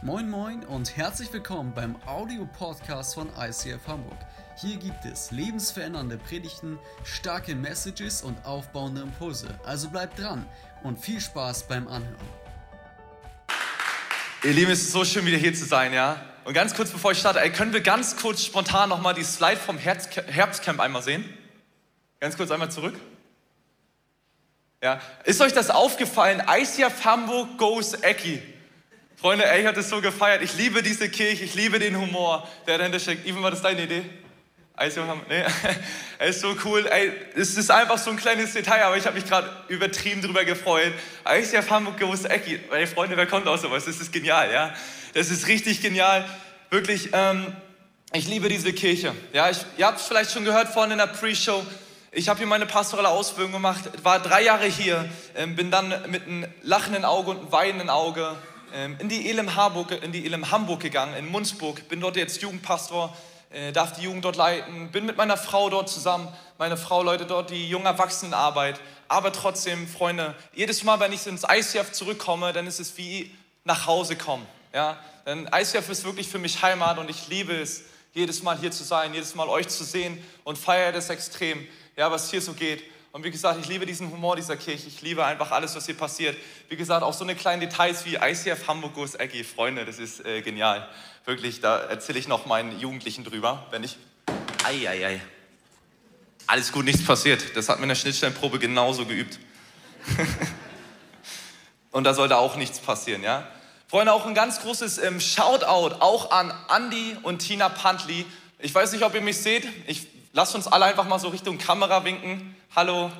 Moin Moin und herzlich willkommen beim Audio-Podcast von ICF Hamburg. Hier gibt es lebensverändernde Predigten, starke Messages und aufbauende Impulse. Also bleibt dran und viel Spaß beim Anhören. Ihr Lieben, es ist so schön, wieder hier zu sein, ja? Und ganz kurz bevor ich starte, ey, können wir ganz kurz spontan nochmal die Slide vom Herbstcamp einmal sehen? Ganz kurz einmal zurück. Ja, ist euch das aufgefallen? ICF Hamburg goes Ecki. Freunde, ey, ich habe das so gefeiert. Ich liebe diese Kirche, ich liebe den Humor, der dahinter steckt. Ivan, war das deine Idee? Also, nee, er ist so cool. Ey, es ist einfach so ein kleines Detail, aber ich habe mich gerade übertrieben drüber gefreut. ICF Hamburg gewusst, Ecki. Ey, Freunde, wer kommt aus sowas? Das ist genial, ja. Das ist richtig genial. Wirklich, ähm, ich liebe diese Kirche. Ja, ich, ihr habt es vielleicht schon gehört vorhin in der Pre-Show. Ich habe hier meine pastorale Ausbildung gemacht, war drei Jahre hier, ähm, bin dann mit einem lachenden Auge und einem weinenden Auge in die Elim Hamburg, in die Elim Hamburg gegangen, in Munzburg, bin dort jetzt Jugendpastor, äh, darf die Jugend dort leiten, bin mit meiner Frau dort zusammen, meine Frau leitet dort die junge Erwachsenenarbeit, aber trotzdem, Freunde, jedes Mal, wenn ich ins ICF zurückkomme, dann ist es wie nach Hause kommen, ja, denn ICF ist wirklich für mich Heimat und ich liebe es, jedes Mal hier zu sein, jedes Mal euch zu sehen und feiere das extrem, ja, was hier so geht. Und wie gesagt, ich liebe diesen Humor dieser Kirche. Ich liebe einfach alles, was hier passiert. Wie gesagt, auch so eine kleinen Details wie ICF Hamburg Goes Eggy. Freunde, das ist äh, genial. Wirklich, da erzähle ich noch meinen Jugendlichen drüber, wenn ich. Eieiei. Ei, ei. Alles gut, nichts passiert. Das hat mir in der Schnittstellenprobe genauso geübt. Und da sollte auch nichts passieren, ja? Freunde, auch ein ganz großes ähm, Shoutout auch an Andy und Tina Pantli. Ich weiß nicht, ob ihr mich seht. Ich Lasst uns alle einfach mal so Richtung Kamera winken. Hallo.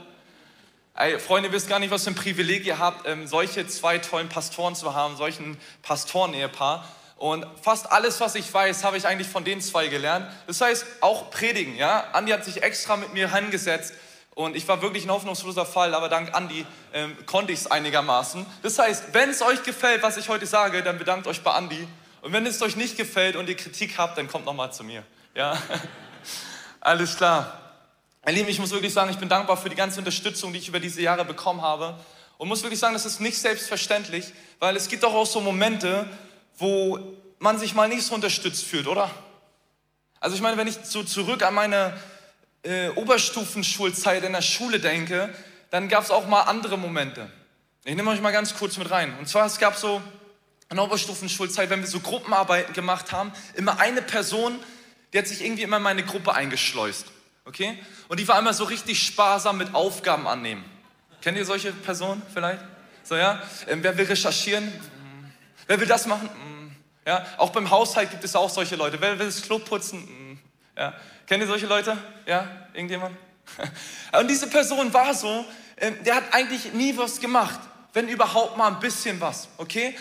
Ey, Freunde, ihr wisst gar nicht, was für ein Privileg ihr habt, ähm, solche zwei tollen Pastoren zu haben, solchen Pastoren-Ehepaar. Und fast alles, was ich weiß, habe ich eigentlich von den zwei gelernt. Das heißt, auch predigen, ja. Andi hat sich extra mit mir hingesetzt und ich war wirklich ein hoffnungsloser Fall, aber dank Andi ähm, konnte ich es einigermaßen. Das heißt, wenn es euch gefällt, was ich heute sage, dann bedankt euch bei Andi. Und wenn es euch nicht gefällt und ihr Kritik habt, dann kommt nochmal zu mir, ja. Alles klar. Mein Lieben, ich muss wirklich sagen, ich bin dankbar für die ganze Unterstützung, die ich über diese Jahre bekommen habe. Und muss wirklich sagen, das ist nicht selbstverständlich, weil es gibt auch, auch so Momente, wo man sich mal nicht so unterstützt fühlt, oder? Also ich meine, wenn ich so zurück an meine äh, Oberstufenschulzeit in der Schule denke, dann gab es auch mal andere Momente. Ich nehme euch mal ganz kurz mit rein. Und zwar, es gab so in der Oberstufenschulzeit, wenn wir so Gruppenarbeiten gemacht haben, immer eine Person, die hat sich irgendwie immer in meine Gruppe eingeschleust. Okay? Und die war immer so richtig sparsam mit Aufgaben annehmen. Kennt ihr solche Personen vielleicht? So, ja? Ähm, wer will recherchieren? Mm. Wer will das machen? Mm. Ja? Auch beim Haushalt gibt es auch solche Leute. Wer will das Klo putzen? Mm. Ja? Kennt ihr solche Leute? Ja? Irgendjemand? Und diese Person war so, ähm, der hat eigentlich nie was gemacht, wenn überhaupt mal ein bisschen was, okay?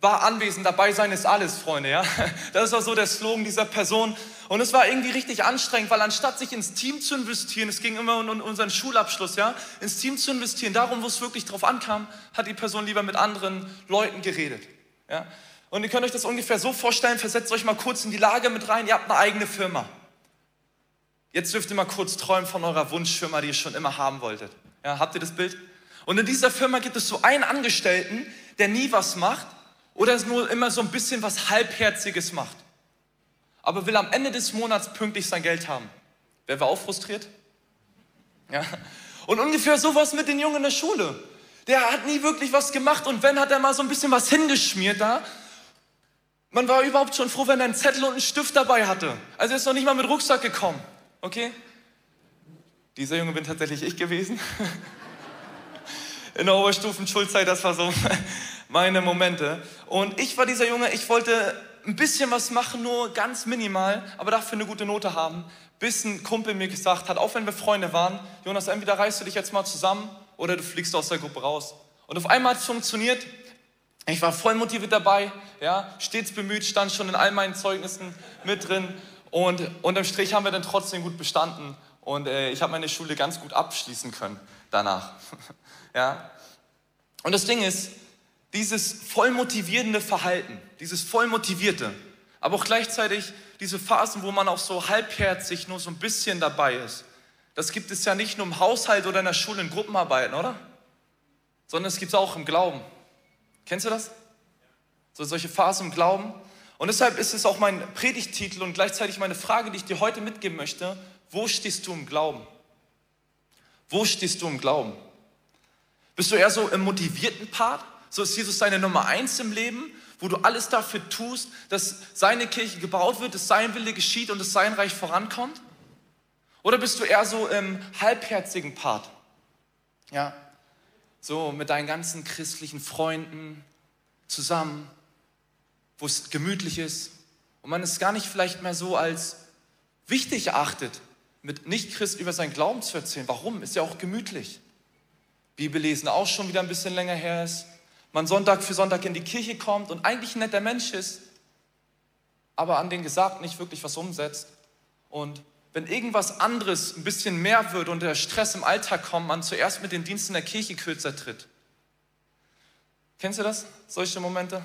War anwesend, dabei sein ist alles, Freunde, ja? Das war so der Slogan dieser Person. Und es war irgendwie richtig anstrengend, weil anstatt sich ins Team zu investieren, es ging immer um unseren Schulabschluss, ja, ins Team zu investieren, darum, wo es wirklich drauf ankam, hat die Person lieber mit anderen Leuten geredet, ja. Und ihr könnt euch das ungefähr so vorstellen, versetzt euch mal kurz in die Lage mit rein, ihr habt eine eigene Firma. Jetzt dürft ihr mal kurz träumen von eurer Wunschfirma, die ihr schon immer haben wolltet. Ja, habt ihr das Bild? Und in dieser Firma gibt es so einen Angestellten, der nie was macht oder nur immer so ein bisschen was Halbherziges macht aber will am Ende des Monats pünktlich sein Geld haben. Wer war auch frustriert? Ja. Und ungefähr sowas mit den Jungen in der Schule. Der hat nie wirklich was gemacht und wenn, hat er mal so ein bisschen was hingeschmiert da. Man war überhaupt schon froh, wenn er einen Zettel und einen Stift dabei hatte. Also er ist noch nicht mal mit Rucksack gekommen. Okay? Dieser Junge bin tatsächlich ich gewesen. In der Oberstufenschulzeit, das war so meine Momente. Und ich war dieser Junge, ich wollte ein bisschen was machen, nur ganz minimal, aber dafür eine gute Note haben, bis ein Kumpel mir gesagt hat, auch wenn wir Freunde waren, Jonas, entweder reißt du dich jetzt mal zusammen oder du fliegst aus der Gruppe raus. Und auf einmal hat es funktioniert. Ich war voll motiviert dabei, ja, stets bemüht, stand schon in all meinen Zeugnissen mit drin. Und unterm Strich haben wir dann trotzdem gut bestanden. Und äh, ich habe meine Schule ganz gut abschließen können danach. ja. Und das Ding ist, dieses voll motivierende Verhalten, dieses voll motivierte, aber auch gleichzeitig diese Phasen, wo man auch so halbherzig nur so ein bisschen dabei ist. Das gibt es ja nicht nur im Haushalt oder in der Schule in Gruppenarbeiten, oder? Sondern es gibt es auch im Glauben. Kennst du das? So solche Phasen im Glauben. Und deshalb ist es auch mein Predigtitel und gleichzeitig meine Frage, die ich dir heute mitgeben möchte. Wo stehst du im Glauben? Wo stehst du im Glauben? Bist du eher so im motivierten Part? So ist Jesus deine Nummer eins im Leben, wo du alles dafür tust, dass seine Kirche gebaut wird, dass sein Wille geschieht und dass sein Reich vorankommt? Oder bist du eher so im halbherzigen Part? Ja, so mit deinen ganzen christlichen Freunden zusammen, wo es gemütlich ist und man es gar nicht vielleicht mehr so als wichtig erachtet, mit Nicht-Christ über seinen Glauben zu erzählen. Warum? Ist ja auch gemütlich. Bibellesen auch schon wieder ein bisschen länger her ist. Man Sonntag für Sonntag in die Kirche kommt und eigentlich ein netter Mensch ist, aber an den Gesagten nicht wirklich was umsetzt. Und wenn irgendwas anderes ein bisschen mehr wird und der Stress im Alltag kommt, man zuerst mit den Diensten der Kirche kürzer tritt. Kennst du das? Solche Momente?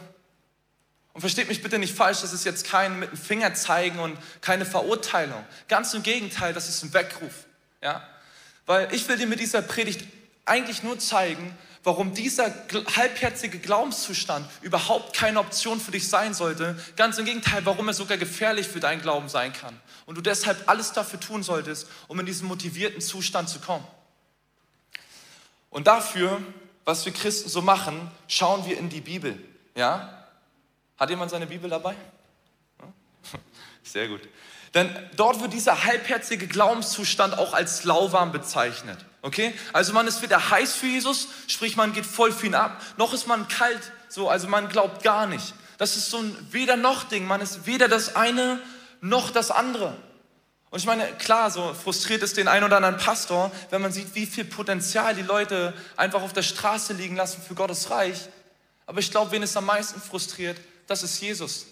Und versteht mich bitte nicht falsch, das ist jetzt kein mit dem Finger zeigen und keine Verurteilung. Ganz im Gegenteil, das ist ein Weckruf. Ja? Weil ich will dir mit dieser Predigt eigentlich nur zeigen, warum dieser halbherzige Glaubenszustand überhaupt keine Option für dich sein sollte. Ganz im Gegenteil, warum er sogar gefährlich für deinen Glauben sein kann. Und du deshalb alles dafür tun solltest, um in diesen motivierten Zustand zu kommen. Und dafür, was wir Christen so machen, schauen wir in die Bibel. Ja? Hat jemand seine Bibel dabei? Sehr gut. Denn dort wird dieser halbherzige Glaubenszustand auch als lauwarm bezeichnet. Okay? Also man ist weder heiß für Jesus, sprich man geht voll für ihn ab, noch ist man kalt, so, also man glaubt gar nicht. Das ist so ein weder noch Ding, man ist weder das eine noch das andere. Und ich meine, klar, so frustriert ist den einen oder anderen Pastor, wenn man sieht, wie viel Potenzial die Leute einfach auf der Straße liegen lassen für Gottes Reich. Aber ich glaube, wen es am meisten frustriert, das ist Jesus.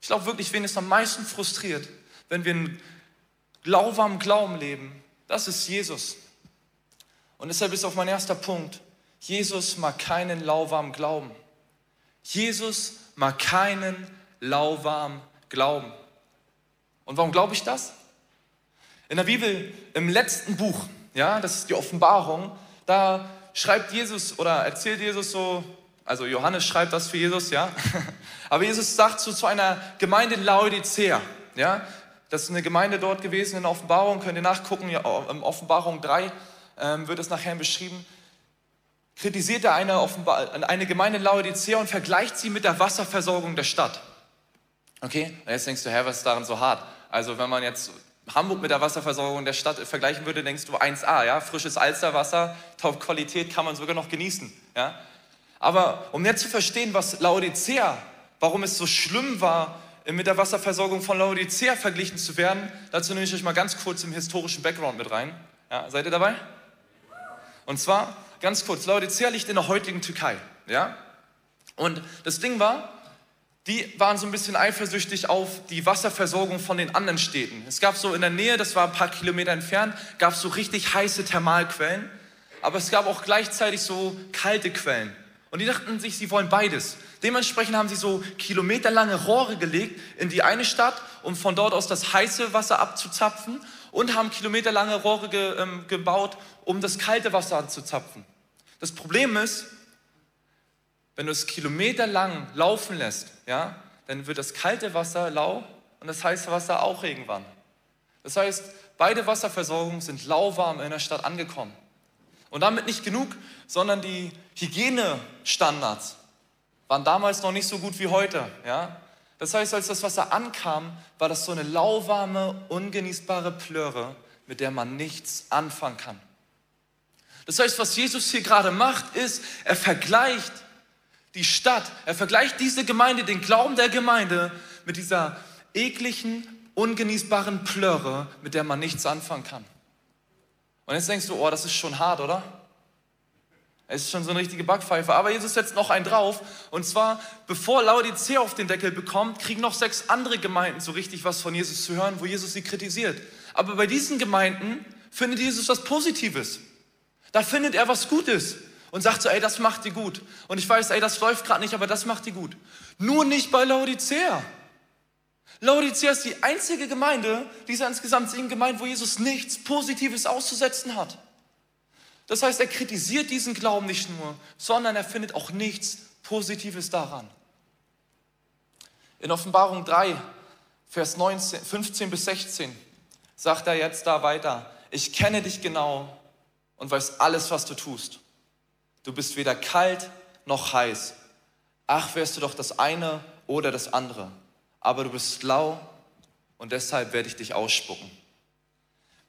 Ich glaube wirklich, wen es am meisten frustriert, wenn wir in lauwarmem Glauben leben, das ist Jesus. Und deshalb ist auch mein erster Punkt, Jesus mag keinen lauwarmen Glauben. Jesus mag keinen lauwarmen Glauben. Und warum glaube ich das? In der Bibel, im letzten Buch, ja, das ist die Offenbarung, da schreibt Jesus oder erzählt Jesus so, also Johannes schreibt das für Jesus, ja. Aber Jesus sagt so zu einer Gemeinde in Laodicea, ja, das ist eine Gemeinde dort gewesen in Offenbarung, könnt ihr nachgucken, ja, in Offenbarung 3 ähm, wird es nachher beschrieben. Kritisiert er eine, eine Gemeinde in Laodicea und vergleicht sie mit der Wasserversorgung der Stadt. Okay, und jetzt denkst du, hä, was ist daran so hart? Also wenn man jetzt Hamburg mit der Wasserversorgung der Stadt vergleichen würde, denkst du 1A, ja, frisches Alsterwasser, Top-Qualität kann man sogar noch genießen, ja. Aber um jetzt zu verstehen, was Laodicea, warum es so schlimm war, mit der Wasserversorgung von Laodicea verglichen zu werden, dazu nehme ich euch mal ganz kurz im historischen Background mit rein. Ja, seid ihr dabei? Und zwar, ganz kurz, Laodicea liegt in der heutigen Türkei. Ja? Und das Ding war, die waren so ein bisschen eifersüchtig auf die Wasserversorgung von den anderen Städten. Es gab so in der Nähe, das war ein paar Kilometer entfernt, gab es so richtig heiße Thermalquellen, aber es gab auch gleichzeitig so kalte Quellen. Und die dachten sich, sie wollen beides. Dementsprechend haben sie so kilometerlange Rohre gelegt in die eine Stadt, um von dort aus das heiße Wasser abzuzapfen und haben kilometerlange Rohre ge, ähm, gebaut, um das kalte Wasser anzuzapfen. Das Problem ist, wenn du es kilometerlang laufen lässt, ja, dann wird das kalte Wasser lau und das heiße Wasser auch irgendwann. Das heißt, beide Wasserversorgungen sind lauwarm in der Stadt angekommen. Und damit nicht genug, sondern die Hygienestandards waren damals noch nicht so gut wie heute. Ja? Das heißt, als das Wasser ankam, war das so eine lauwarme, ungenießbare Plöre, mit der man nichts anfangen kann. Das heißt, was Jesus hier gerade macht, ist, er vergleicht die Stadt, er vergleicht diese Gemeinde, den Glauben der Gemeinde mit dieser ekligen, ungenießbaren Plöre, mit der man nichts anfangen kann. Und jetzt denkst du, oh, das ist schon hart, oder? Es ist schon so eine richtige Backpfeife. Aber Jesus setzt noch einen drauf. Und zwar, bevor Laodicea auf den Deckel bekommt, kriegen noch sechs andere Gemeinden so richtig was von Jesus zu hören, wo Jesus sie kritisiert. Aber bei diesen Gemeinden findet Jesus was Positives. Da findet er was Gutes und sagt so, ey, das macht die gut. Und ich weiß, ey, das läuft gerade nicht, aber das macht die gut. Nur nicht bei Laodicea. Laodicea ist die einzige Gemeinde dieser insgesamt sieben Gemeinden, wo Jesus nichts Positives auszusetzen hat. Das heißt, er kritisiert diesen Glauben nicht nur, sondern er findet auch nichts Positives daran? In Offenbarung 3, Vers 19, 15 bis 16 sagt er jetzt da weiter, ich kenne dich genau und weiß alles, was du tust. Du bist weder kalt noch heiß. Ach, wärst du doch das eine oder das andere. Aber du bist lau und deshalb werde ich dich ausspucken.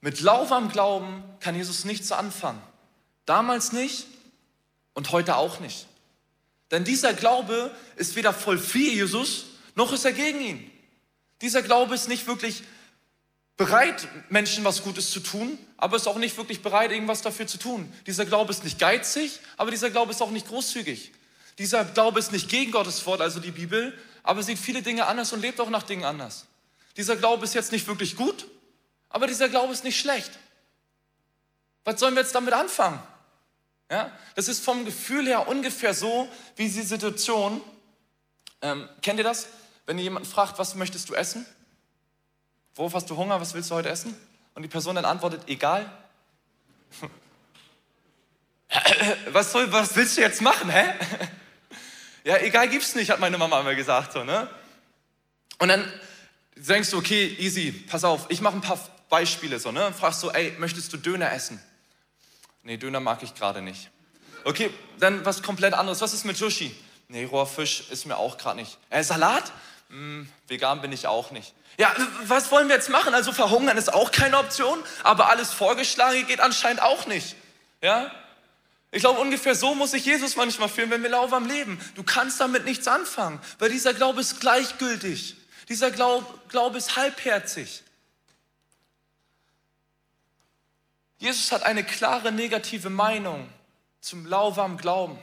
Mit lauwarm Glauben kann Jesus nichts anfangen. Damals nicht und heute auch nicht. Denn dieser Glaube ist weder voll für Jesus, noch ist er gegen ihn. Dieser Glaube ist nicht wirklich bereit, Menschen was Gutes zu tun, aber ist auch nicht wirklich bereit, irgendwas dafür zu tun. Dieser Glaube ist nicht geizig, aber dieser Glaube ist auch nicht großzügig. Dieser Glaube ist nicht gegen Gottes Wort, also die Bibel, aber sieht viele Dinge anders und lebt auch nach Dingen anders. Dieser Glaube ist jetzt nicht wirklich gut, aber dieser Glaube ist nicht schlecht. Was sollen wir jetzt damit anfangen? Ja, das ist vom Gefühl her ungefähr so wie die Situation. Ähm, kennt ihr das? Wenn ihr jemanden fragt, was möchtest du essen? Worauf hast du Hunger? Was willst du heute essen? Und die Person dann antwortet, egal. was, soll, was willst du jetzt machen, hä? ja, egal gibt's nicht, hat meine Mama immer gesagt. So, ne? Und dann denkst du, okay, easy, pass auf, ich mache ein paar Beispiele so, ne? Und fragst so, ey, möchtest du Döner essen? Nee, Döner mag ich gerade nicht. Okay, dann was komplett anderes. Was ist mit Sushi? Nee, roher Fisch ist mir auch gerade nicht. Äh, Salat? Hm, vegan bin ich auch nicht. Ja, was wollen wir jetzt machen? Also verhungern ist auch keine Option, aber alles Vorgeschlagene geht anscheinend auch nicht. Ja? Ich glaube, ungefähr so muss sich Jesus manchmal fühlen, wenn wir lauwarm leben. Du kannst damit nichts anfangen, weil dieser Glaube ist gleichgültig. Dieser Glaube, Glaube ist halbherzig. Jesus hat eine klare negative Meinung zum lauwarmen Glauben.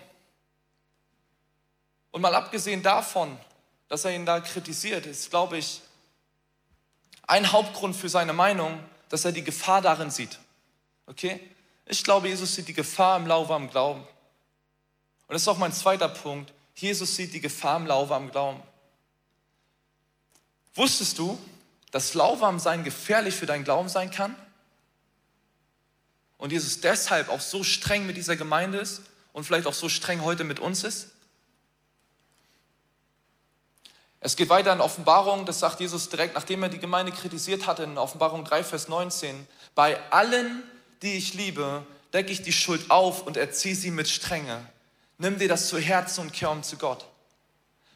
Und mal abgesehen davon, dass er ihn da kritisiert, ist, glaube ich, ein Hauptgrund für seine Meinung, dass er die Gefahr darin sieht. Okay? Ich glaube, Jesus sieht die Gefahr im lauwarmen Glauben. Und das ist auch mein zweiter Punkt. Jesus sieht die Gefahr im lauwarmen Glauben. Wusstest du, dass lauwarm sein gefährlich für deinen Glauben sein kann? Und Jesus deshalb auch so streng mit dieser Gemeinde ist und vielleicht auch so streng heute mit uns ist? Es geht weiter in Offenbarung, das sagt Jesus direkt, nachdem er die Gemeinde kritisiert hatte, in Offenbarung 3, Vers 19. Bei allen, die ich liebe, decke ich die Schuld auf und erziehe sie mit Strenge. Nimm dir das zu Herzen und kehr um zu Gott.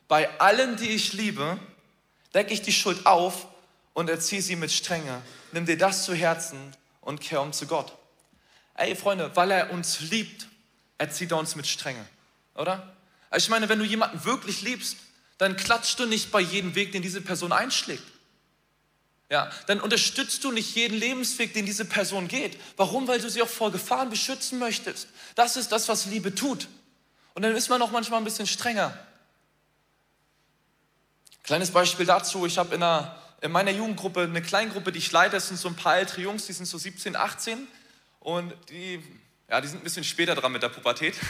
Bei allen, die ich liebe, decke ich die Schuld auf und erziehe sie mit Strenge. Nimm dir das zu Herzen und kehr um zu Gott. Ey, Freunde, weil er uns liebt, erzieht er uns mit Strenge, oder? Ich meine, wenn du jemanden wirklich liebst, dann klatschst du nicht bei jedem Weg, den diese Person einschlägt. Ja, dann unterstützt du nicht jeden Lebensweg, den diese Person geht. Warum? Weil du sie auch vor Gefahren beschützen möchtest. Das ist das, was Liebe tut. Und dann ist man auch manchmal ein bisschen strenger. Kleines Beispiel dazu, ich habe in, in meiner Jugendgruppe eine Kleingruppe, die ich leite, das sind so ein paar ältere Jungs, die sind so 17, 18 und die, ja, die sind ein bisschen später dran mit der Pubertät.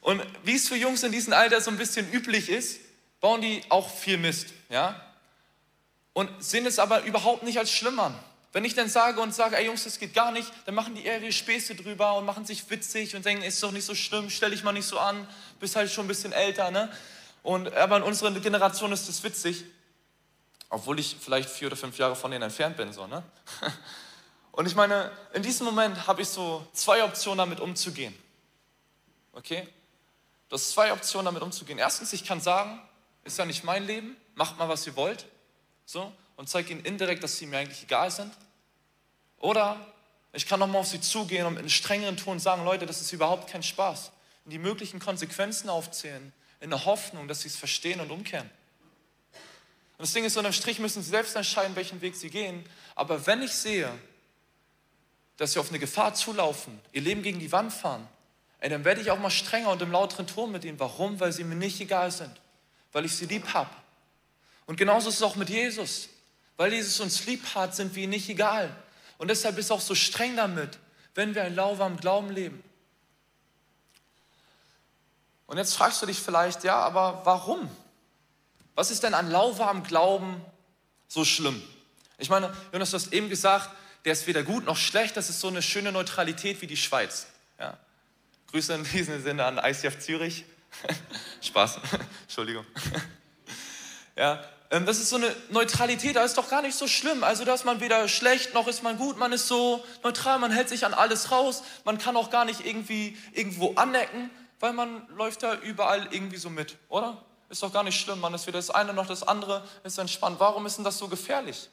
Und wie es für Jungs in diesem Alter so ein bisschen üblich ist, bauen die auch viel Mist, ja? Und sehen es aber überhaupt nicht als schlimm an. Wenn ich dann sage und sage, ey Jungs, das geht gar nicht, dann machen die eher ihre Späße drüber und machen sich witzig und denken, ist doch nicht so schlimm, stell dich mal nicht so an, bist halt schon ein bisschen älter, ne? Und, aber in unserer Generation ist das witzig, obwohl ich vielleicht vier oder fünf Jahre von denen entfernt bin, so, ne? Und ich meine, in diesem Moment habe ich so zwei Optionen, damit umzugehen. Okay? Du hast zwei Optionen, damit umzugehen. Erstens, ich kann sagen, ist ja nicht mein Leben, macht mal, was ihr wollt. So, und zeige ihnen indirekt, dass sie mir eigentlich egal sind. Oder ich kann nochmal auf sie zugehen und einem strengeren Ton sagen, Leute, das ist überhaupt kein Spaß. Und die möglichen Konsequenzen aufzählen, in der Hoffnung, dass sie es verstehen und umkehren. Und das Ding ist, unterm Strich müssen sie selbst entscheiden, welchen Weg sie gehen. Aber wenn ich sehe, dass sie auf eine Gefahr zulaufen, ihr Leben gegen die Wand fahren, ey, dann werde ich auch mal strenger und im lauteren Ton mit ihnen. Warum? Weil sie mir nicht egal sind, weil ich sie lieb habe. Und genauso ist es auch mit Jesus. Weil Jesus uns lieb hat, sind wir ihm nicht egal. Und deshalb ist er auch so streng damit, wenn wir ein lauwarm Glauben leben. Und jetzt fragst du dich vielleicht, ja, aber warum? Was ist denn an lauwarmem Glauben so schlimm? Ich meine, Jonas, du hast eben gesagt, der ist weder gut noch schlecht, das ist so eine schöne Neutralität wie die Schweiz. Ja. Grüße in diesem Sinne an ICF Zürich. Spaß. Entschuldigung. ja, das ist so eine Neutralität, da ist doch gar nicht so schlimm. Also, dass man weder schlecht noch ist man gut, man ist so neutral, man hält sich an alles raus, man kann auch gar nicht irgendwie irgendwo anecken, weil man läuft da überall irgendwie so mit, oder? Ist doch gar nicht schlimm, man ist weder das eine noch das andere, ist entspannt. Warum ist denn das so gefährlich?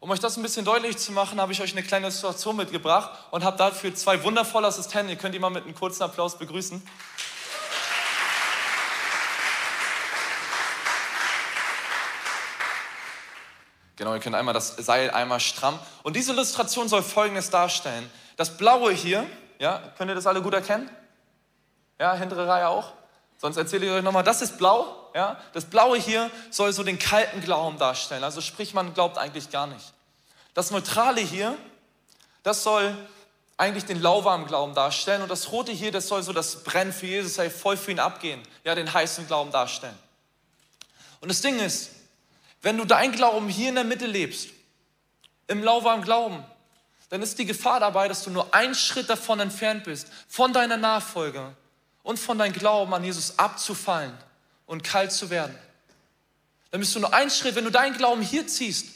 Um euch das ein bisschen deutlich zu machen, habe ich euch eine kleine Situation mitgebracht und habe dafür zwei wundervolle Assistenten. Ihr könnt die mal mit einem kurzen Applaus begrüßen. Genau, ihr könnt einmal das Seil einmal stramm. Und diese Illustration soll Folgendes darstellen. Das Blaue hier, ja, könnt ihr das alle gut erkennen? Ja, hintere Reihe auch? Sonst erzähle ich euch nochmal, das ist blau. Ja? Das Blaue hier soll so den kalten Glauben darstellen. Also sprich, man glaubt eigentlich gar nicht. Das Neutrale hier, das soll eigentlich den lauwarmen Glauben darstellen. Und das Rote hier, das soll so das Brennen für Jesus, hey, voll für ihn abgehen. Ja, den heißen Glauben darstellen. Und das Ding ist, wenn du dein Glauben hier in der Mitte lebst, im lauwarmen Glauben, dann ist die Gefahr dabei, dass du nur einen Schritt davon entfernt bist, von deiner Nachfolge und von deinem Glauben an Jesus abzufallen und kalt zu werden. Dann bist du nur einen Schritt, wenn du deinen Glauben hier ziehst,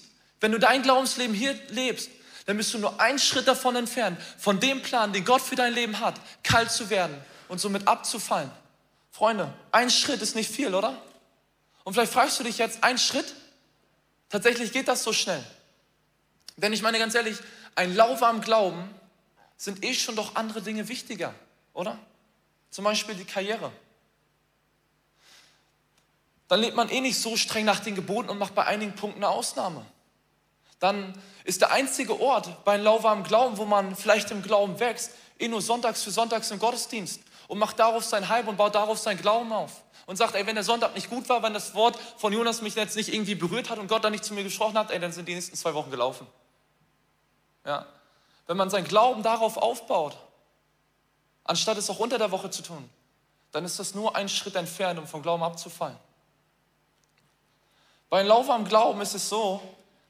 wenn du dein Glaubensleben hier lebst, dann bist du nur einen Schritt davon entfernt, von dem Plan, den Gott für dein Leben hat, kalt zu werden und somit abzufallen. Freunde, ein Schritt ist nicht viel, oder? Und vielleicht fragst du dich jetzt, ein Schritt? Tatsächlich geht das so schnell. Denn ich meine ganz ehrlich, ein lauwarm Glauben sind eh schon doch andere Dinge wichtiger, oder? Zum Beispiel die Karriere. Dann lebt man eh nicht so streng nach den Geboten und macht bei einigen Punkten eine Ausnahme. Dann ist der einzige Ort bei einem lauwarmen Glauben, wo man vielleicht im Glauben wächst, eh nur sonntags für sonntags im Gottesdienst und macht darauf sein Heim und baut darauf sein Glauben auf. Und sagt, ey, wenn der Sonntag nicht gut war, wenn das Wort von Jonas mich jetzt nicht irgendwie berührt hat und Gott dann nicht zu mir gesprochen hat, ey, dann sind die nächsten zwei Wochen gelaufen. Ja. Wenn man seinen Glauben darauf aufbaut, anstatt es auch unter der Woche zu tun, dann ist das nur ein Schritt entfernt, um vom Glauben abzufallen. Bei einem Lauf am Glauben ist es so,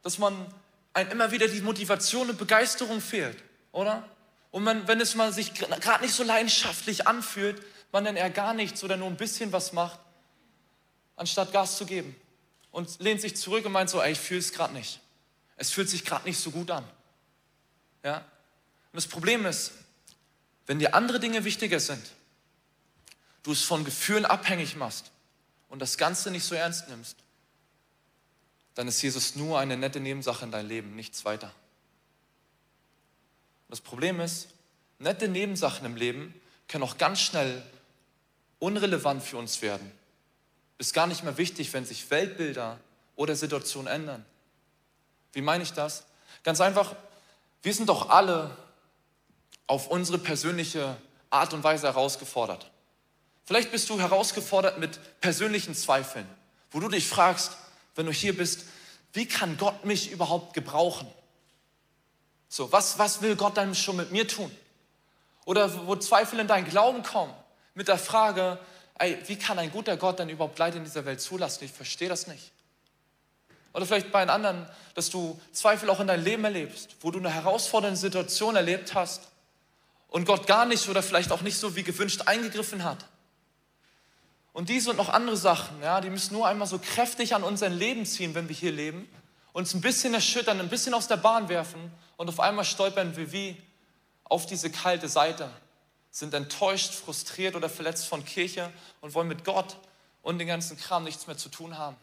dass man einem immer wieder die Motivation und Begeisterung fehlt, oder? Und man, wenn es mal sich gerade nicht so leidenschaftlich anfühlt, man dann eher gar nichts oder nur ein bisschen was macht, anstatt Gas zu geben. Und lehnt sich zurück und meint so, ey, ich fühle es gerade nicht. Es fühlt sich gerade nicht so gut an. Ja? Und das Problem ist, wenn dir andere Dinge wichtiger sind, du es von Gefühlen abhängig machst und das Ganze nicht so ernst nimmst, dann ist Jesus nur eine nette Nebensache in deinem Leben, nichts weiter. Das Problem ist, nette Nebensachen im Leben können auch ganz schnell unrelevant für uns werden. Ist gar nicht mehr wichtig, wenn sich Weltbilder oder Situationen ändern. Wie meine ich das? Ganz einfach, wir sind doch alle auf unsere persönliche Art und Weise herausgefordert. Vielleicht bist du herausgefordert mit persönlichen Zweifeln, wo du dich fragst, wenn du hier bist, wie kann Gott mich überhaupt gebrauchen? So, was, was will Gott dann schon mit mir tun? Oder wo Zweifel in deinen Glauben kommen, mit der Frage, ey, wie kann ein guter Gott denn überhaupt Leid in dieser Welt zulassen? Ich verstehe das nicht. Oder vielleicht bei einem anderen, dass du Zweifel auch in deinem Leben erlebst, wo du eine herausfordernde Situation erlebt hast und Gott gar nicht oder vielleicht auch nicht so wie gewünscht eingegriffen hat. Und diese und noch andere Sachen, ja, die müssen nur einmal so kräftig an unser Leben ziehen, wenn wir hier leben, uns ein bisschen erschüttern, ein bisschen aus der Bahn werfen und auf einmal stolpern wir wie auf diese kalte Seite, sind enttäuscht, frustriert oder verletzt von Kirche und wollen mit Gott und den ganzen Kram nichts mehr zu tun haben,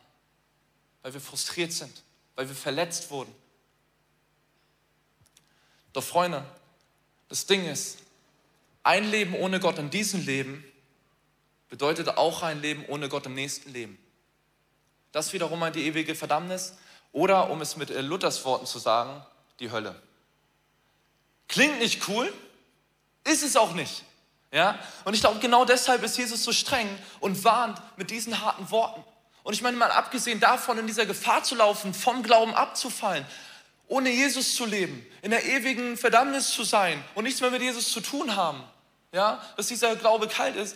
weil wir frustriert sind, weil wir verletzt wurden. Doch Freunde, das Ding ist, ein Leben ohne Gott in diesem Leben bedeutet auch ein Leben ohne Gott im nächsten Leben. Das wiederum meint die ewige Verdammnis oder, um es mit Luthers Worten zu sagen, die Hölle. Klingt nicht cool, ist es auch nicht. Ja? Und ich glaube, genau deshalb ist Jesus so streng und warnt mit diesen harten Worten. Und ich meine mal, abgesehen davon, in dieser Gefahr zu laufen, vom Glauben abzufallen, ohne Jesus zu leben, in der ewigen Verdammnis zu sein und nichts mehr mit Jesus zu tun haben, ja, dass dieser Glaube kalt ist,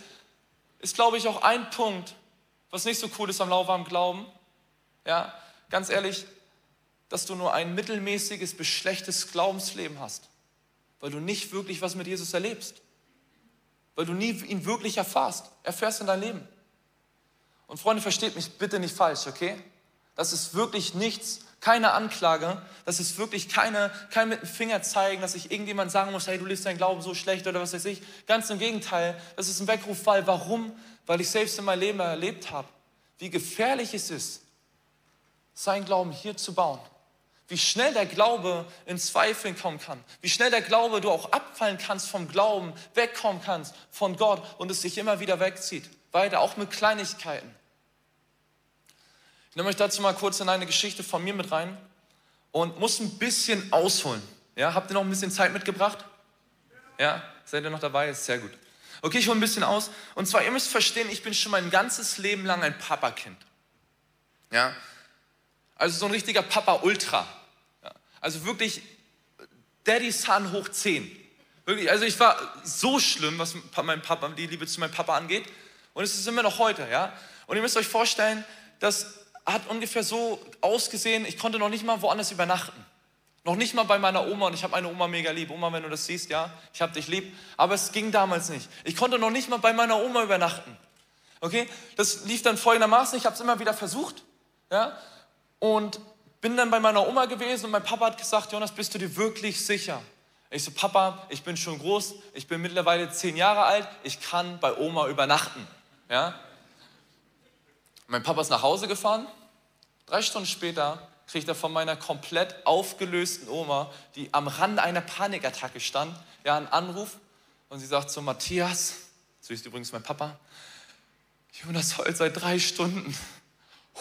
ist, glaube ich, auch ein Punkt, was nicht so cool ist am lauwarmen Glauben. Ja, ganz ehrlich, dass du nur ein mittelmäßiges bis schlechtes Glaubensleben hast, weil du nicht wirklich was mit Jesus erlebst. weil du nie ihn wirklich erfährst, erfährst in dein Leben. Und Freunde, versteht mich bitte nicht falsch, okay? Das ist wirklich nichts, keine Anklage, das ist wirklich keine, kein mit dem Finger zeigen, dass ich irgendjemand sagen muss, hey, du lebst deinen Glauben so schlecht oder was weiß ich. Ganz im Gegenteil, das ist ein Weckruf, weil warum? Weil ich selbst in meinem Leben erlebt habe, wie gefährlich es ist, seinen Glauben hier zu bauen. Wie schnell der Glaube in Zweifeln kommen kann. Wie schnell der Glaube, du auch abfallen kannst vom Glauben, wegkommen kannst von Gott und es sich immer wieder wegzieht. Weiter, auch mit Kleinigkeiten. Ich nehme euch dazu mal kurz in eine Geschichte von mir mit rein und muss ein bisschen ausholen. Ja, habt ihr noch ein bisschen Zeit mitgebracht? Ja, seid ihr noch dabei? Ist sehr gut. Okay, ich hole ein bisschen aus. Und zwar, ihr müsst verstehen, ich bin schon mein ganzes Leben lang ein Papakind. Ja, also so ein richtiger Papa-Ultra. Ja. Also wirklich Daddy-Son hoch 10. Wirklich, also ich war so schlimm, was mein Papa, die Liebe zu meinem Papa angeht. Und es ist immer noch heute, ja. Und ihr müsst euch vorstellen, das hat ungefähr so ausgesehen, ich konnte noch nicht mal woanders übernachten. Noch nicht mal bei meiner Oma und ich habe meine Oma mega lieb. Oma, wenn du das siehst, ja, ich habe dich lieb. Aber es ging damals nicht. Ich konnte noch nicht mal bei meiner Oma übernachten. Okay, das lief dann folgendermaßen. Ich habe es immer wieder versucht, ja, und bin dann bei meiner Oma gewesen und mein Papa hat gesagt, Jonas, bist du dir wirklich sicher? Ich so, Papa, ich bin schon groß, ich bin mittlerweile zehn Jahre alt, ich kann bei Oma übernachten. Ja? Mein Papa ist nach Hause gefahren. Drei Stunden später kriegt er von meiner komplett aufgelösten Oma, die am Rand einer Panikattacke stand, ja, einen Anruf. Und sie sagt zu Matthias, so ist übrigens mein Papa, Jonas heult seit drei Stunden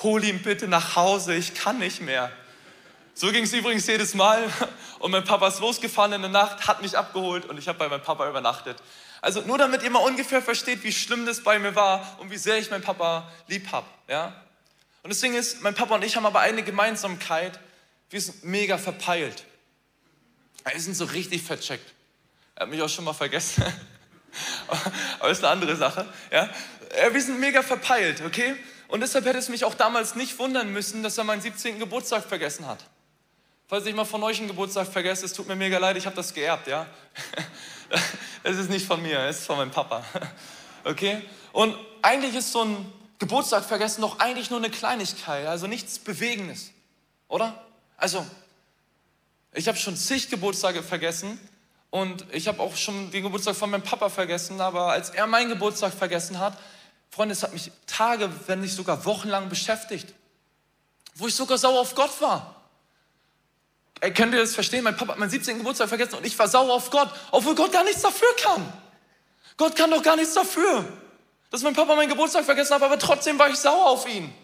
hol ihn bitte nach Hause, ich kann nicht mehr. So ging es übrigens jedes Mal. Und mein Papa ist losgefahren in der Nacht, hat mich abgeholt und ich habe bei meinem Papa übernachtet. Also nur damit ihr mal ungefähr versteht, wie schlimm das bei mir war und wie sehr ich meinen Papa lieb habe. Ja? Und das Ding ist, mein Papa und ich haben aber eine Gemeinsamkeit. Wir sind mega verpeilt. Wir sind so richtig vercheckt. Er hat mich auch schon mal vergessen. aber ist eine andere Sache. Ja? Wir sind mega verpeilt, okay? Und deshalb hätte es mich auch damals nicht wundern müssen, dass er meinen 17. Geburtstag vergessen hat. Falls ich mal von euch einen Geburtstag vergesse, es tut mir mega leid, ich habe das geerbt, ja. Es ist nicht von mir, es ist von meinem Papa. Okay? Und eigentlich ist so ein Geburtstag vergessen doch eigentlich nur eine Kleinigkeit, also nichts Bewegendes, oder? Also, ich habe schon zig Geburtstage vergessen und ich habe auch schon den Geburtstag von meinem Papa vergessen, aber als er meinen Geburtstag vergessen hat, Freunde, es hat mich Tage, wenn nicht sogar wochenlang beschäftigt, wo ich sogar sauer auf Gott war. Ey, könnt ihr das verstehen? Mein Papa hat meinen 17. Geburtstag vergessen und ich war sauer auf Gott, obwohl Gott gar nichts dafür kann. Gott kann doch gar nichts dafür, dass mein Papa meinen Geburtstag vergessen hat, aber trotzdem war ich sauer auf ihn.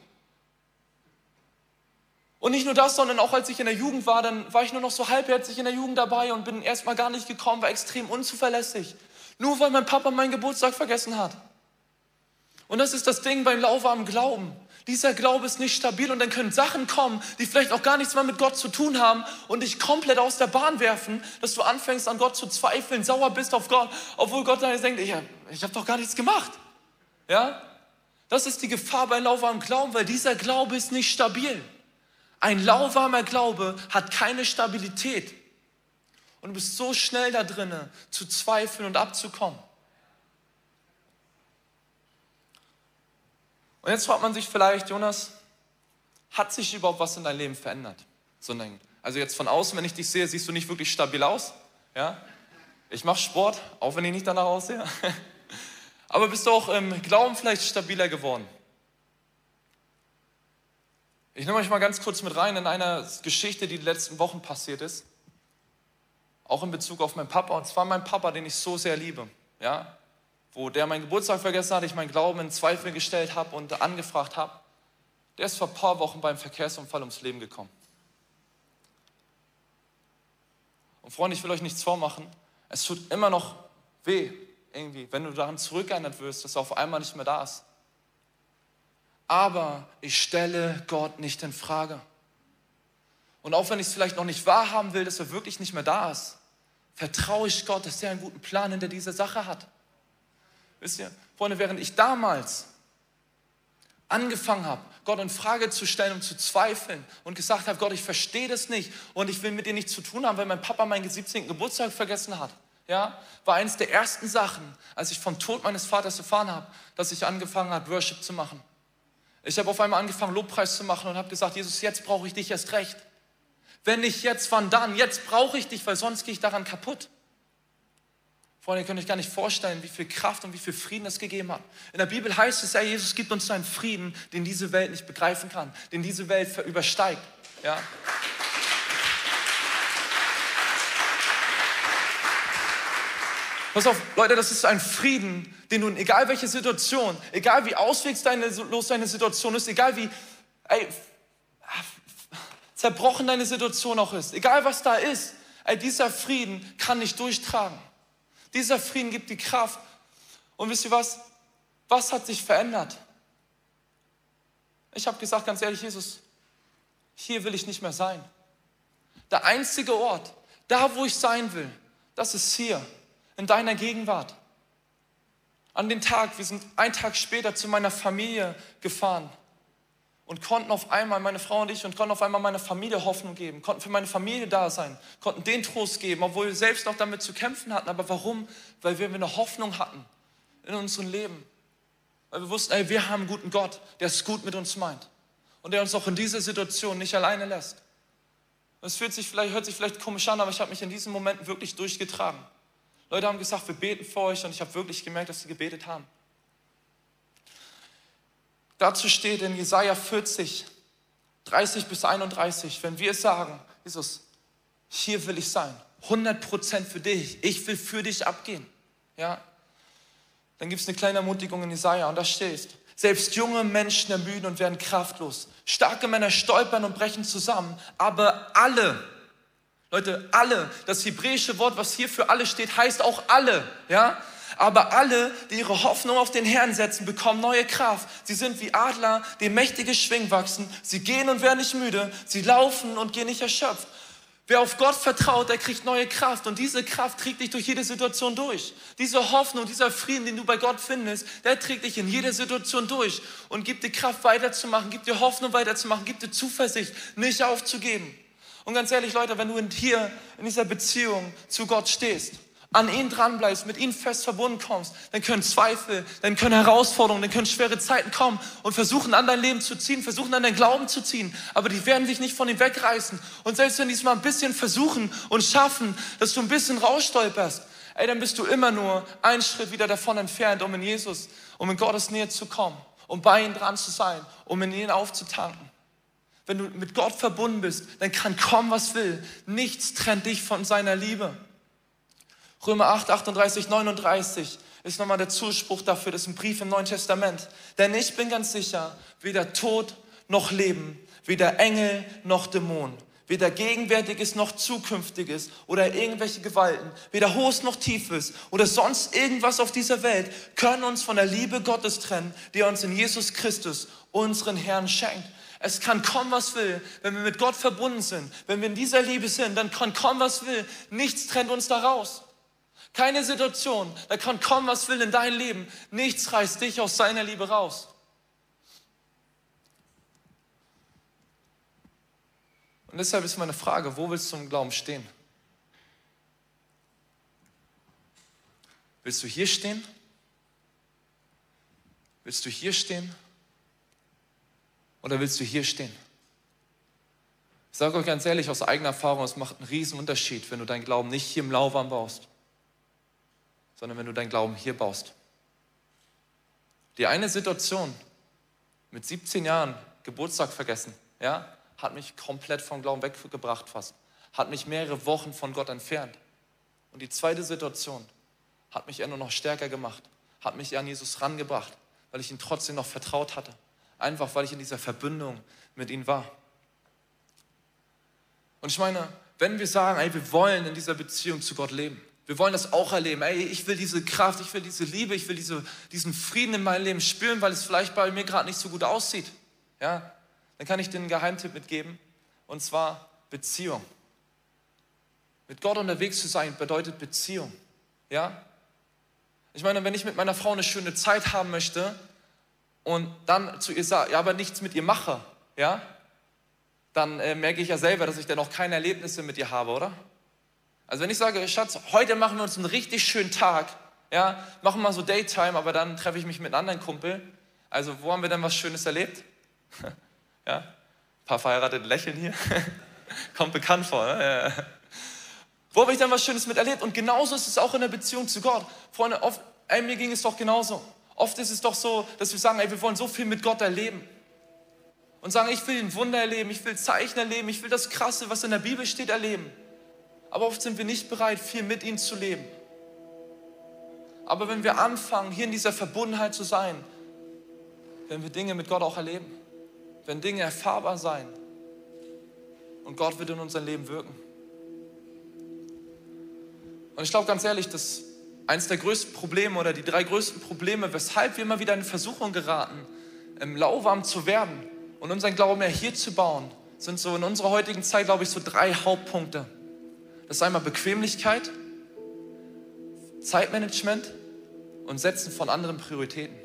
Und nicht nur das, sondern auch als ich in der Jugend war, dann war ich nur noch so halbherzig in der Jugend dabei und bin erstmal gar nicht gekommen, war extrem unzuverlässig. Nur weil mein Papa meinen Geburtstag vergessen hat. Und das ist das Ding beim lauwarmen Glauben. Dieser Glaube ist nicht stabil und dann können Sachen kommen, die vielleicht auch gar nichts mehr mit Gott zu tun haben und dich komplett aus der Bahn werfen, dass du anfängst an Gott zu zweifeln, sauer bist auf Gott, obwohl Gott dann denkt, ich, ich habe doch gar nichts gemacht. Ja? Das ist die Gefahr beim lauwarmen Glauben, weil dieser Glaube ist nicht stabil. Ein lauwarmer Glaube hat keine Stabilität. Und du bist so schnell da drinnen, zu zweifeln und abzukommen. Und jetzt fragt man sich vielleicht, Jonas, hat sich überhaupt was in deinem Leben verändert? Also jetzt von außen, wenn ich dich sehe, siehst du nicht wirklich stabil aus. Ja? Ich mache Sport, auch wenn ich nicht danach aussehe. Aber bist du auch im Glauben vielleicht stabiler geworden? Ich nehme euch mal ganz kurz mit rein in eine Geschichte, die die letzten Wochen passiert ist. Auch in Bezug auf meinen Papa. Und zwar mein Papa, den ich so sehr liebe. Ja? Wo der meinen Geburtstag vergessen hat, ich meinen Glauben in Zweifel gestellt habe und angefragt habe, der ist vor ein paar Wochen beim Verkehrsunfall ums Leben gekommen. Und Freunde, ich will euch nichts vormachen, es tut immer noch weh, irgendwie, wenn du daran zurückerinnert wirst, dass er auf einmal nicht mehr da ist. Aber ich stelle Gott nicht in Frage. Und auch wenn ich es vielleicht noch nicht wahrhaben will, dass er wirklich nicht mehr da ist, vertraue ich Gott, dass er einen guten Plan hinter dieser Sache hat. Wisst ihr, Freunde, während ich damals angefangen habe, Gott in Frage zu stellen und zu zweifeln und gesagt habe, Gott, ich verstehe das nicht und ich will mit dir nichts zu tun haben, weil mein Papa meinen 17. Geburtstag vergessen hat. ja, war eines der ersten Sachen, als ich vom Tod meines Vaters erfahren habe, dass ich angefangen habe, Worship zu machen. Ich habe auf einmal angefangen, Lobpreis zu machen und habe gesagt, Jesus, jetzt brauche ich dich erst recht. Wenn nicht jetzt, wann dann? Jetzt brauche ich dich, weil sonst gehe ich daran kaputt. Freunde, ihr könnt euch gar nicht vorstellen, wie viel Kraft und wie viel Frieden es gegeben hat. In der Bibel heißt es, ja, Jesus gibt uns einen Frieden, den diese Welt nicht begreifen kann, den diese Welt übersteigt. Ja? Pass auf, Leute, das ist ein Frieden, den du, egal welche Situation, egal wie auswegslos deine Situation ist, egal wie ey, zerbrochen deine Situation auch ist, egal was da ist, ey, dieser Frieden kann dich durchtragen. Dieser Frieden gibt die Kraft. Und wisst ihr was? Was hat sich verändert? Ich habe gesagt, ganz ehrlich, Jesus, hier will ich nicht mehr sein. Der einzige Ort, da wo ich sein will, das ist hier, in deiner Gegenwart. An den Tag, wir sind einen Tag später zu meiner Familie gefahren und konnten auf einmal, meine Frau und ich, und konnten auf einmal meiner Familie Hoffnung geben, konnten für meine Familie da sein, konnten den Trost geben, obwohl wir selbst noch damit zu kämpfen hatten. Aber warum? Weil wir eine Hoffnung hatten in unserem Leben. Weil wir wussten, ey, wir haben einen guten Gott, der es gut mit uns meint. Und der uns auch in dieser Situation nicht alleine lässt. Es fühlt sich vielleicht, hört sich vielleicht komisch an, aber ich habe mich in diesen Momenten wirklich durchgetragen. Leute haben gesagt, wir beten für euch und ich habe wirklich gemerkt, dass sie gebetet haben. Dazu steht in Jesaja 40, 30 bis 31, wenn wir sagen, Jesus, hier will ich sein, 100% für dich, ich will für dich abgehen, ja, dann gibt es eine kleine Ermutigung in Jesaja und da steht, selbst junge Menschen ermüden und werden kraftlos. Starke Männer stolpern und brechen zusammen, aber alle, Leute, alle, das hebräische Wort, was hier für alle steht, heißt auch alle, ja? Aber alle, die ihre Hoffnung auf den Herrn setzen, bekommen neue Kraft. Sie sind wie Adler, die mächtige Schwing wachsen. Sie gehen und werden nicht müde. Sie laufen und gehen nicht erschöpft. Wer auf Gott vertraut, der kriegt neue Kraft und diese Kraft trägt dich durch jede Situation durch. Diese Hoffnung, dieser Frieden, den du bei Gott findest, der trägt dich in jede Situation durch und gibt dir Kraft weiterzumachen, gibt dir Hoffnung weiterzumachen, gibt dir Zuversicht, nicht aufzugeben. Und ganz ehrlich, Leute, wenn du hier in dieser Beziehung zu Gott stehst, an ihn dranbleibst, mit ihm fest verbunden kommst, dann können Zweifel, dann können Herausforderungen, dann können schwere Zeiten kommen und versuchen an dein Leben zu ziehen, versuchen an dein Glauben zu ziehen, aber die werden dich nicht von ihm wegreißen. Und selbst wenn die es mal ein bisschen versuchen und schaffen, dass du ein bisschen rausstolperst, ey, dann bist du immer nur einen Schritt wieder davon entfernt, um in Jesus, um in Gottes Nähe zu kommen, um bei ihm dran zu sein, um in ihn aufzutanken. Wenn du mit Gott verbunden bist, dann kann kommen, was will. Nichts trennt dich von seiner Liebe. Römer 8, 38, 39 ist nochmal der Zuspruch dafür, das ist ein Brief im Neuen Testament. Denn ich bin ganz sicher, weder Tod noch Leben, weder Engel noch Dämonen, weder Gegenwärtiges noch Zukünftiges oder irgendwelche Gewalten, weder Hohes noch Tiefes oder sonst irgendwas auf dieser Welt können uns von der Liebe Gottes trennen, die er uns in Jesus Christus, unseren Herrn, schenkt. Es kann kommen, was will, wenn wir mit Gott verbunden sind, wenn wir in dieser Liebe sind, dann kann kommen, was will. Nichts trennt uns daraus. Keine Situation, da kann kommen, was will in dein Leben. Nichts reißt dich aus seiner Liebe raus. Und deshalb ist meine Frage, wo willst du im Glauben stehen? Willst du hier stehen? Willst du hier stehen? Oder willst du hier stehen? Ich sage euch ganz ehrlich aus eigener Erfahrung, es macht einen riesen Unterschied, wenn du deinen Glauben nicht hier im Lauwarm baust, sondern wenn du deinen Glauben hier baust. Die eine Situation mit 17 Jahren Geburtstag vergessen, ja, hat mich komplett vom Glauben weggebracht fast, hat mich mehrere Wochen von Gott entfernt. Und die zweite Situation hat mich eher nur noch stärker gemacht, hat mich an Jesus rangebracht, weil ich ihn trotzdem noch vertraut hatte, einfach weil ich in dieser Verbindung mit ihm war. Und ich meine, wenn wir sagen, ey, wir wollen in dieser Beziehung zu Gott leben, wir wollen das auch erleben. Ey, ich will diese Kraft, ich will diese Liebe, ich will diese, diesen Frieden in meinem Leben spüren, weil es vielleicht bei mir gerade nicht so gut aussieht. Ja, dann kann ich dir einen Geheimtipp mitgeben. Und zwar Beziehung. Mit Gott unterwegs zu sein bedeutet Beziehung. Ja? Ich meine, wenn ich mit meiner Frau eine schöne Zeit haben möchte und dann zu ihr sage, ja, aber nichts mit ihr mache, ja, dann äh, merke ich ja selber, dass ich dann auch keine Erlebnisse mit ihr habe, oder? Also wenn ich sage, Schatz, heute machen wir uns einen richtig schönen Tag, ja, machen mal so Daytime, aber dann treffe ich mich mit einem anderen Kumpel. Also wo haben wir denn was Schönes erlebt? ja, ein paar verheiratete Lächeln hier. Kommt bekannt vor. Ne? Ja. Wo habe ich dann was Schönes mit erlebt? Und genauso ist es auch in der Beziehung zu Gott. Freunde, oft, ey, mir ging es doch genauso. Oft ist es doch so, dass wir sagen, ey, wir wollen so viel mit Gott erleben. Und sagen, ich will ein Wunder erleben, ich will Zeichen erleben, ich will das Krasse, was in der Bibel steht, erleben. Aber oft sind wir nicht bereit, viel mit ihm zu leben. Aber wenn wir anfangen, hier in dieser Verbundenheit zu sein, werden wir Dinge mit Gott auch erleben. Wenn Dinge erfahrbar sein. Und Gott wird in unser Leben wirken. Und ich glaube ganz ehrlich, dass eines der größten Probleme oder die drei größten Probleme, weshalb wir immer wieder in Versuchung geraten, lauwarm zu werden und unseren Glauben mehr hier zu bauen, sind so in unserer heutigen Zeit, glaube ich, so drei Hauptpunkte. Das ist einmal Bequemlichkeit, Zeitmanagement und Setzen von anderen Prioritäten.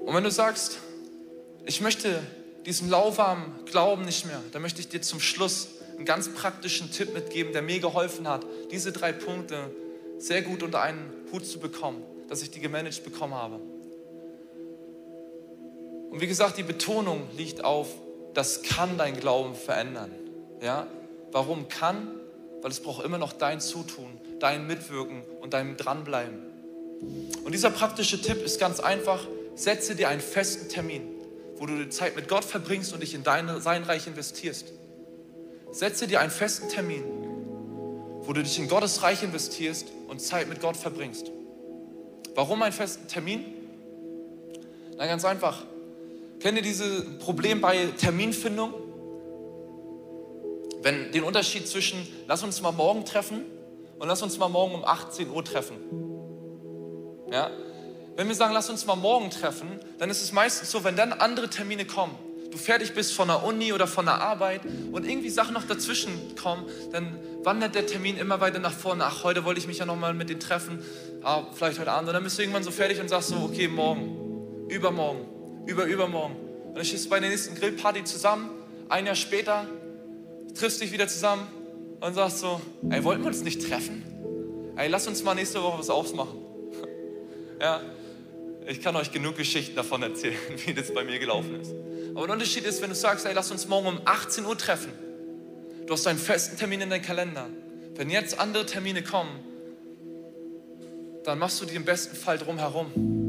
Und wenn du sagst, ich möchte diesen lauwarmen Glauben nicht mehr, dann möchte ich dir zum Schluss einen ganz praktischen Tipp mitgeben, der mir geholfen hat, diese drei Punkte sehr gut unter einen Hut zu bekommen, dass ich die gemanagt bekommen habe. Und wie gesagt, die Betonung liegt auf, das kann dein Glauben verändern. Ja? Warum kann? Weil es braucht immer noch dein Zutun, dein Mitwirken und dein Dranbleiben. Und dieser praktische Tipp ist ganz einfach, setze dir einen festen Termin, wo du die Zeit mit Gott verbringst und dich in dein, sein Reich investierst. Setze dir einen festen Termin, wo du dich in Gottes Reich investierst und Zeit mit Gott verbringst. Warum einen festen Termin? Na ganz einfach. Kennt ihr dieses Problem bei Terminfindung? Wenn den Unterschied zwischen lass uns mal morgen treffen und lass uns mal morgen um 18 Uhr treffen. Ja? Wenn wir sagen, lass uns mal morgen treffen, dann ist es meistens so, wenn dann andere Termine kommen, du fertig bist von der Uni oder von der Arbeit und irgendwie Sachen noch dazwischen kommen, dann wandert der Termin immer weiter nach vorne. Ach, heute wollte ich mich ja nochmal mit denen treffen, ah, vielleicht heute Abend. Und dann bist du irgendwann so fertig und sagst so, okay, morgen, übermorgen, über übermorgen. Und dann stehst du bei der nächsten Grillparty zusammen, ein Jahr später, triffst dich wieder zusammen und sagst so, ey, wollten wir uns nicht treffen? Ey, lass uns mal nächste Woche was ausmachen. ja, ich kann euch genug Geschichten davon erzählen, wie das bei mir gelaufen ist. Aber der Unterschied ist, wenn du sagst, ey, lass uns morgen um 18 Uhr treffen. Du hast einen festen Termin in deinem Kalender. Wenn jetzt andere Termine kommen, dann machst du die im besten Fall drumherum.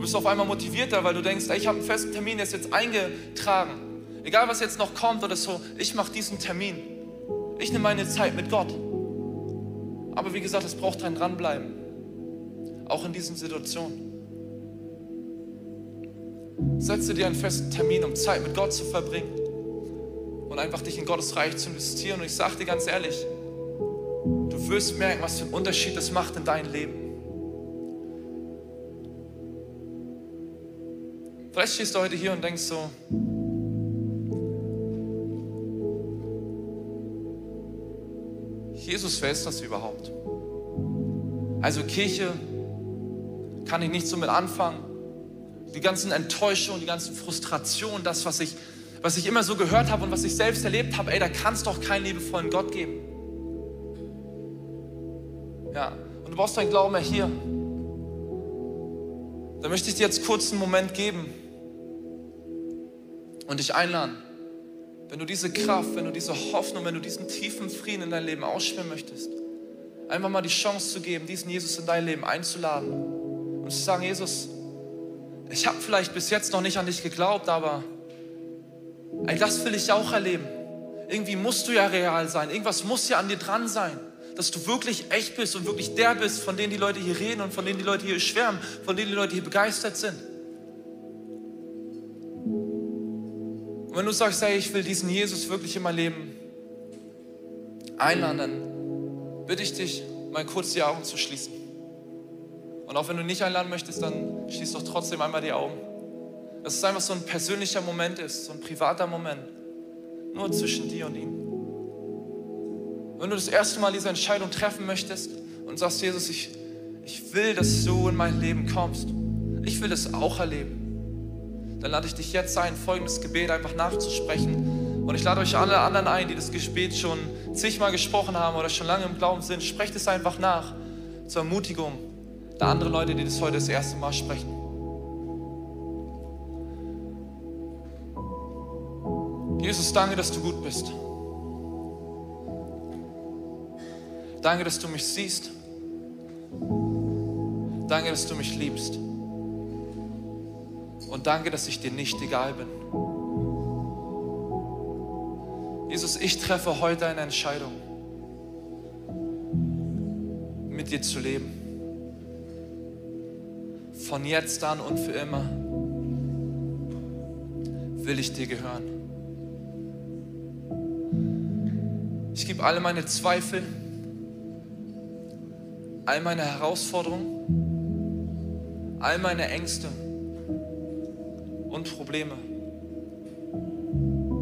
Du bist auf einmal motivierter, weil du denkst, ey, ich habe einen festen Termin, der ist jetzt eingetragen. Egal, was jetzt noch kommt oder so, ich mache diesen Termin. Ich nehme meine Zeit mit Gott. Aber wie gesagt, es braucht ein Dranbleiben. Auch in diesen Situationen. Setze dir einen festen Termin, um Zeit mit Gott zu verbringen und einfach dich in Gottes Reich zu investieren. Und ich sage dir ganz ehrlich, du wirst merken, was für einen Unterschied das macht in deinem Leben. Vielleicht stehst du heute hier und denkst so, Jesus, wer ist das überhaupt? Also Kirche kann ich nicht so mit anfangen die ganzen Enttäuschungen, die ganzen Frustrationen, das, was ich, was ich immer so gehört habe und was ich selbst erlebt habe, ey, da kann es doch keinen liebevollen Gott geben. Ja, und du brauchst deinen Glauben mehr hier. Da möchte ich dir jetzt kurz einen Moment geben und dich einladen. Wenn du diese Kraft, wenn du diese Hoffnung, wenn du diesen tiefen Frieden in dein Leben ausspüren möchtest, einfach mal die Chance zu geben, diesen Jesus in dein Leben einzuladen und zu sagen, Jesus, ich habe vielleicht bis jetzt noch nicht an dich geglaubt, aber ey, das will ich auch erleben. Irgendwie musst du ja real sein. Irgendwas muss ja an dir dran sein, dass du wirklich echt bist und wirklich der bist, von denen die Leute hier reden und von denen die Leute hier schwärmen, von denen die Leute hier begeistert sind. Und wenn du sagst, hey, ich will diesen Jesus wirklich in mein Leben einladen, dann bitte ich dich, mal kurz die Augen zu schließen. Und auch wenn du nicht einladen möchtest, dann schließ doch trotzdem einmal die Augen. Dass es einfach so ein persönlicher Moment ist, so ein privater Moment. Nur zwischen dir und ihm. Wenn du das erste Mal diese Entscheidung treffen möchtest und sagst, Jesus, ich, ich will, dass du in mein Leben kommst. Ich will das auch erleben. Dann lade ich dich jetzt ein, folgendes Gebet einfach nachzusprechen Und ich lade euch alle anderen ein, die das Gebet schon zigmal gesprochen haben oder schon lange im Glauben sind, sprecht es einfach nach zur Ermutigung der anderen Leute, die das heute das erste Mal sprechen. Jesus, danke, dass du gut bist. Danke, dass du mich siehst. Danke, dass du mich liebst. Und danke, dass ich dir nicht egal bin. Jesus, ich treffe heute eine Entscheidung, mit dir zu leben. Von jetzt an und für immer will ich dir gehören. Ich gebe alle meine Zweifel, all meine Herausforderungen, all meine Ängste und Probleme.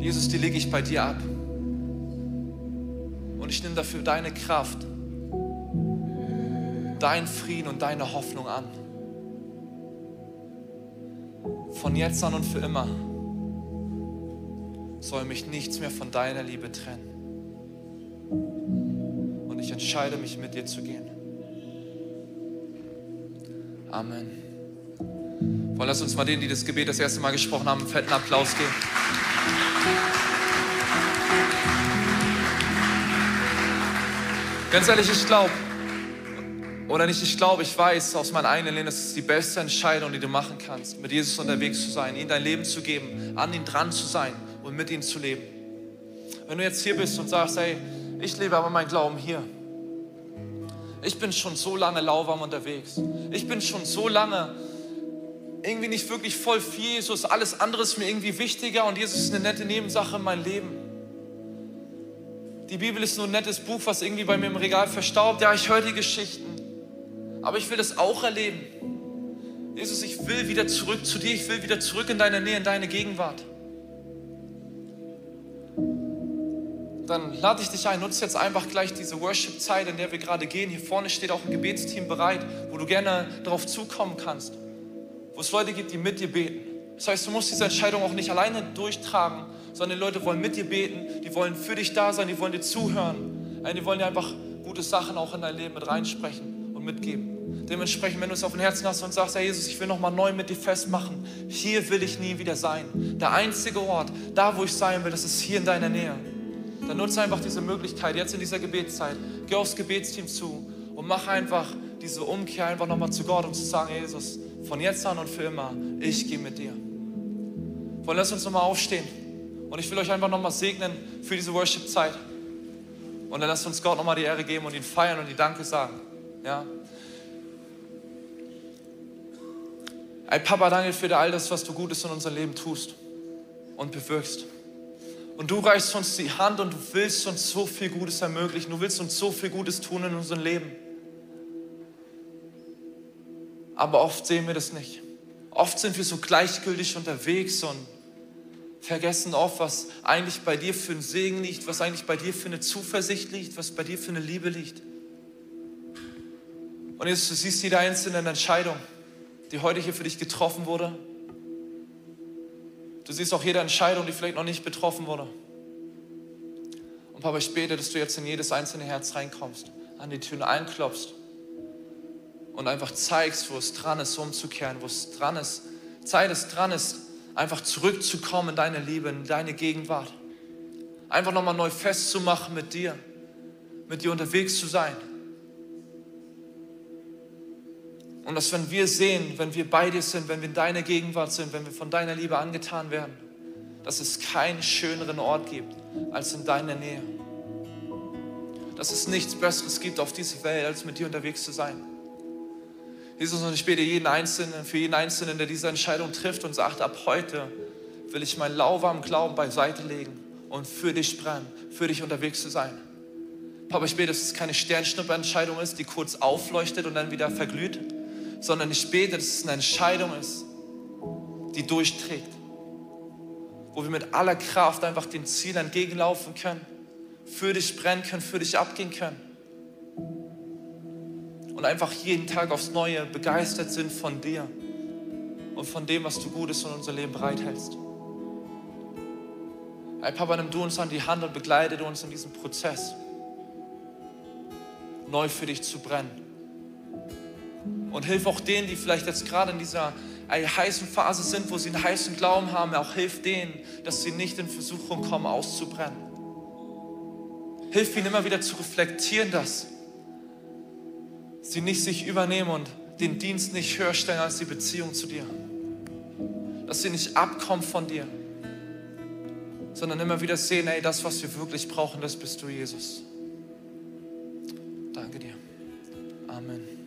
Jesus, die lege ich bei dir ab. Und ich nehme dafür deine Kraft, dein Frieden und deine Hoffnung an. Von jetzt an und für immer soll mich nichts mehr von deiner Liebe trennen. Und ich entscheide mich, mit dir zu gehen. Amen. Wollen lass uns mal denen, die das Gebet das erste Mal gesprochen haben, einen fetten Applaus geben. Ganz ehrlich, ich glaube, oder nicht ich glaube, ich weiß aus meinem eigenen Leben, das ist die beste Entscheidung, die du machen kannst, mit Jesus unterwegs zu sein, ihm dein Leben zu geben, an ihn dran zu sein und mit ihm zu leben. Wenn du jetzt hier bist und sagst, hey, ich lebe aber meinen Glauben hier. Ich bin schon so lange lauwarm unterwegs. Ich bin schon so lange irgendwie nicht wirklich voll für Jesus. Alles andere ist mir irgendwie wichtiger und Jesus ist eine nette Nebensache in meinem Leben. Die Bibel ist nur ein nettes Buch, was irgendwie bei mir im Regal verstaubt. Ja, ich höre die Geschichten, aber ich will das auch erleben. Jesus, ich will wieder zurück zu dir. Ich will wieder zurück in deine Nähe, in deine Gegenwart. dann lade ich dich ein, nutze jetzt einfach gleich diese Worship-Zeit, in der wir gerade gehen. Hier vorne steht auch ein Gebetsteam bereit, wo du gerne darauf zukommen kannst, wo es Leute gibt, die mit dir beten. Das heißt, du musst diese Entscheidung auch nicht alleine durchtragen, sondern die Leute wollen mit dir beten, die wollen für dich da sein, die wollen dir zuhören, die wollen dir einfach gute Sachen auch in dein Leben mit reinsprechen und mitgeben. Dementsprechend, wenn du es auf dem Herzen hast und sagst, Herr Jesus, ich will nochmal neu mit dir festmachen, hier will ich nie wieder sein. Der einzige Ort, da wo ich sein will, das ist hier in deiner Nähe dann nutze einfach diese Möglichkeit jetzt in dieser Gebetszeit. Geh aufs Gebetsteam zu und mach einfach diese Umkehr einfach nochmal zu Gott, um zu sagen, Jesus, von jetzt an und für immer, ich gehe mit dir. Wollen lass uns nochmal aufstehen. Und ich will euch einfach nochmal segnen für diese Worship-Zeit. Und dann lasst uns Gott nochmal die Ehre geben und ihn feiern und die Danke sagen. Ja. Ey, Papa, danke für all das, was du Gutes in unserem Leben tust und bewirkst. Und du reichst uns die Hand und du willst uns so viel Gutes ermöglichen. Du willst uns so viel Gutes tun in unserem Leben. Aber oft sehen wir das nicht. Oft sind wir so gleichgültig unterwegs und vergessen oft, was eigentlich bei dir für ein Segen liegt, was eigentlich bei dir für eine Zuversicht liegt, was bei dir für eine Liebe liegt. Und jetzt du siehst jede einzelne Entscheidung, die heute hier für dich getroffen wurde. Du siehst auch jede Entscheidung, die vielleicht noch nicht betroffen wurde. Und Papa, ich bete, dass du jetzt in jedes einzelne Herz reinkommst, an die Türen einklopfst und einfach zeigst, wo es dran ist, umzukehren, wo es dran ist, Zeit es dran ist, einfach zurückzukommen in deine Liebe, in deine Gegenwart. Einfach nochmal neu festzumachen mit dir, mit dir unterwegs zu sein. Und dass wenn wir sehen, wenn wir bei dir sind, wenn wir in deiner Gegenwart sind, wenn wir von deiner Liebe angetan werden, dass es keinen schöneren Ort gibt als in deiner Nähe. Dass es nichts Besseres gibt auf dieser Welt, als mit dir unterwegs zu sein. Jesus, und ich bete jeden Einzelnen, für jeden Einzelnen, der diese Entscheidung trifft und sagt, ab heute will ich meinen lauwarmen Glauben beiseite legen und für dich brennen, für dich unterwegs zu sein. Papa, ich bete, dass es keine Sternschnupperentscheidung ist, die kurz aufleuchtet und dann wieder verglüht, sondern ich bete, dass es eine Entscheidung ist, die durchträgt, wo wir mit aller Kraft einfach dem Ziel entgegenlaufen können, für dich brennen können, für dich abgehen können und einfach jeden Tag aufs Neue begeistert sind von dir und von dem, was du Gutes in unser Leben bereithältst. Ey, Papa, nimm du uns an die Hand und begleite uns in diesem Prozess, neu für dich zu brennen. Und hilf auch denen, die vielleicht jetzt gerade in dieser heißen Phase sind, wo sie einen heißen Glauben haben, auch hilf denen, dass sie nicht in Versuchung kommen, auszubrennen. Hilf ihnen immer wieder zu reflektieren, dass sie nicht sich übernehmen und den Dienst nicht höher stellen als die Beziehung zu dir. Dass sie nicht abkommen von dir, sondern immer wieder sehen, ey, das, was wir wirklich brauchen, das bist du, Jesus. Danke dir. Amen.